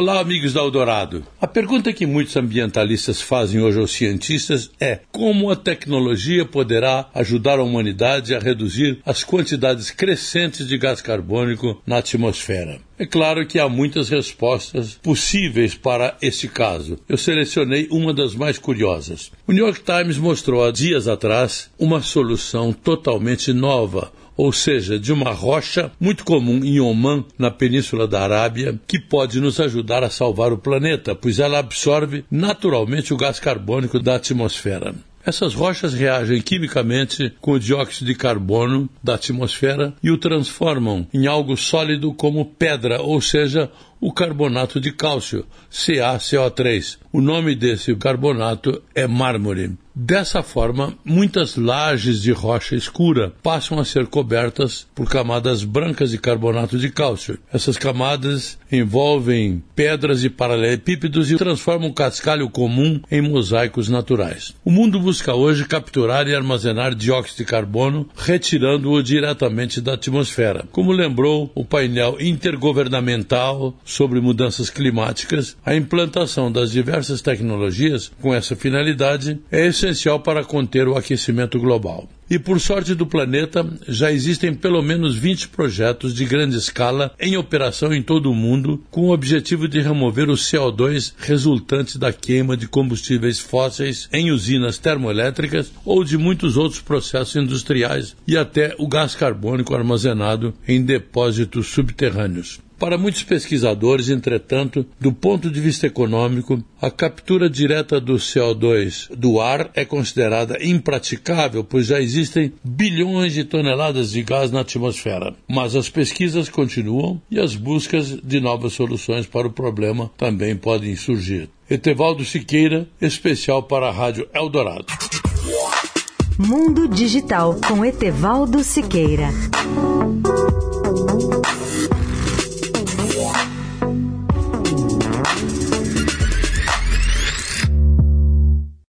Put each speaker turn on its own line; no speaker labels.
Olá, amigos da Eldorado. A pergunta que muitos ambientalistas fazem hoje aos cientistas é como a tecnologia poderá ajudar a humanidade a reduzir as quantidades crescentes de gás carbônico na atmosfera. É claro que há muitas respostas possíveis para este caso. Eu selecionei uma das mais curiosas. O New York Times mostrou há dias atrás uma solução totalmente nova ou seja, de uma rocha muito comum em Oman, na Península da Arábia, que pode nos ajudar a salvar o planeta, pois ela absorve naturalmente o gás carbônico da atmosfera. Essas rochas reagem quimicamente com o dióxido de carbono da atmosfera e o transformam em algo sólido como pedra, ou seja, o carbonato de cálcio, CaCO3. O nome desse carbonato é mármore. Dessa forma, muitas lajes de rocha escura passam a ser cobertas por camadas brancas de carbonato de cálcio. Essas camadas envolvem pedras e paralelepípedos e transformam o cascalho comum em mosaicos naturais. O mundo busca hoje capturar e armazenar dióxido de carbono, retirando-o diretamente da atmosfera. Como lembrou o painel intergovernamental sobre mudanças climáticas, a implantação das diversas tecnologias com essa finalidade é essencial para conter o aquecimento global. E por sorte do planeta, já existem pelo menos 20 projetos de grande escala em operação em todo o mundo, com o objetivo de remover o CO2 resultante da queima de combustíveis fósseis em usinas termoelétricas ou de muitos outros processos industriais e até o gás carbônico armazenado em depósitos subterrâneos. Para muitos pesquisadores, entretanto, do ponto de vista econômico, a captura direta do CO2 do ar é considerada impraticável, pois já existem bilhões de toneladas de gás na atmosfera. Mas as pesquisas continuam e as buscas de novas soluções para o problema também podem surgir. Etevaldo Siqueira, especial para a Rádio Eldorado.
Mundo Digital com Etevaldo Siqueira.